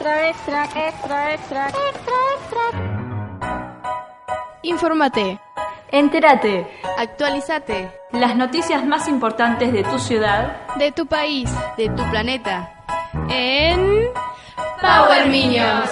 extra, extra, extra, extra, extra, extra. Entérate. Actualizate. Las noticias más importantes de tu ciudad, de tu país, de tu planeta. En Power Minions.